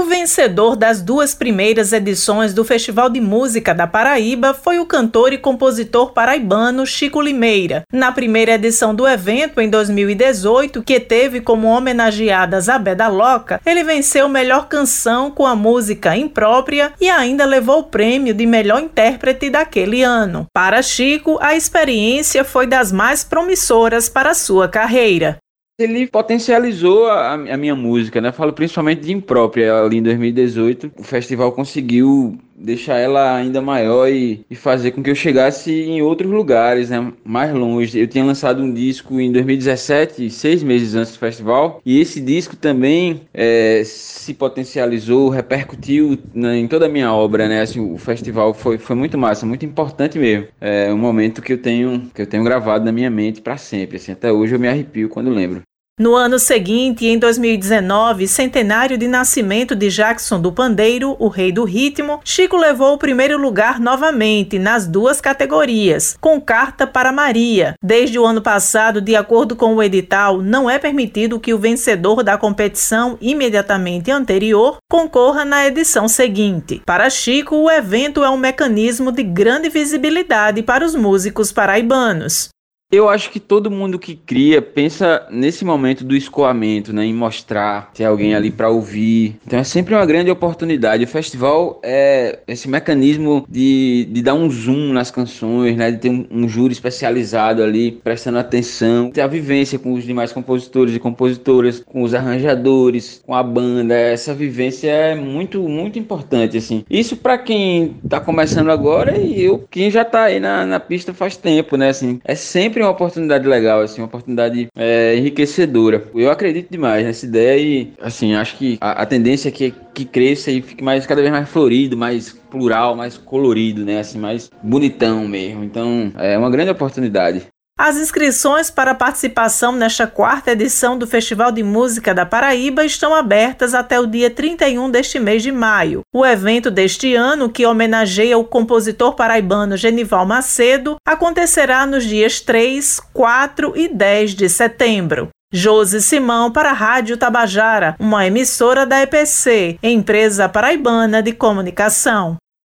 O vencedor das duas primeiras edições do Festival de Música da Paraíba foi o cantor e compositor paraibano Chico Limeira. Na primeira edição do evento, em 2018, que teve como homenageada Zabé da Loca, ele venceu melhor canção com a música imprópria e ainda levou o prêmio de melhor intérprete daquele ano. Para Chico, a experiência foi das mais promissoras para sua carreira ele potencializou a, a, minha música, né? Falo principalmente de imprópria ali em 2018. O festival conseguiu deixar ela ainda maior e, e, fazer com que eu chegasse em outros lugares, né? Mais longe. Eu tinha lançado um disco em 2017, seis meses antes do festival, e esse disco também é, se potencializou, repercutiu né, em toda a minha obra, né? Assim, o festival foi, foi muito massa, muito importante mesmo. É um momento que eu tenho que eu tenho gravado na minha mente para sempre. Assim, até hoje eu me arrepio quando lembro. No ano seguinte, em 2019, centenário de nascimento de Jackson do Pandeiro, o rei do ritmo, Chico levou o primeiro lugar novamente nas duas categorias, com carta para Maria. Desde o ano passado, de acordo com o edital, não é permitido que o vencedor da competição imediatamente anterior concorra na edição seguinte. Para Chico, o evento é um mecanismo de grande visibilidade para os músicos paraibanos. Eu acho que todo mundo que cria pensa nesse momento do escoamento, né, em mostrar ter alguém ali para ouvir. Então é sempre uma grande oportunidade. O festival é esse mecanismo de, de dar um zoom nas canções, né, de ter um, um júri especializado ali prestando atenção, ter a vivência com os demais compositores e compositoras, com os arranjadores, com a banda. Essa vivência é muito muito importante assim. Isso para quem tá começando agora e eu quem já tá aí na, na pista faz tempo, né, assim. É sempre sempre uma oportunidade legal, assim, uma oportunidade é, enriquecedora. Eu acredito demais nessa ideia e, assim, acho que a, a tendência é que, que cresça e fique mais, cada vez mais florido, mais plural, mais colorido, né, assim, mais bonitão mesmo. Então, é uma grande oportunidade. As inscrições para participação nesta quarta edição do Festival de Música da Paraíba estão abertas até o dia 31 deste mês de maio. O evento deste ano, que homenageia o compositor paraibano Genival Macedo, acontecerá nos dias 3, 4 e 10 de setembro. Josi Simão para a Rádio Tabajara, uma emissora da EPC, empresa paraibana de comunicação.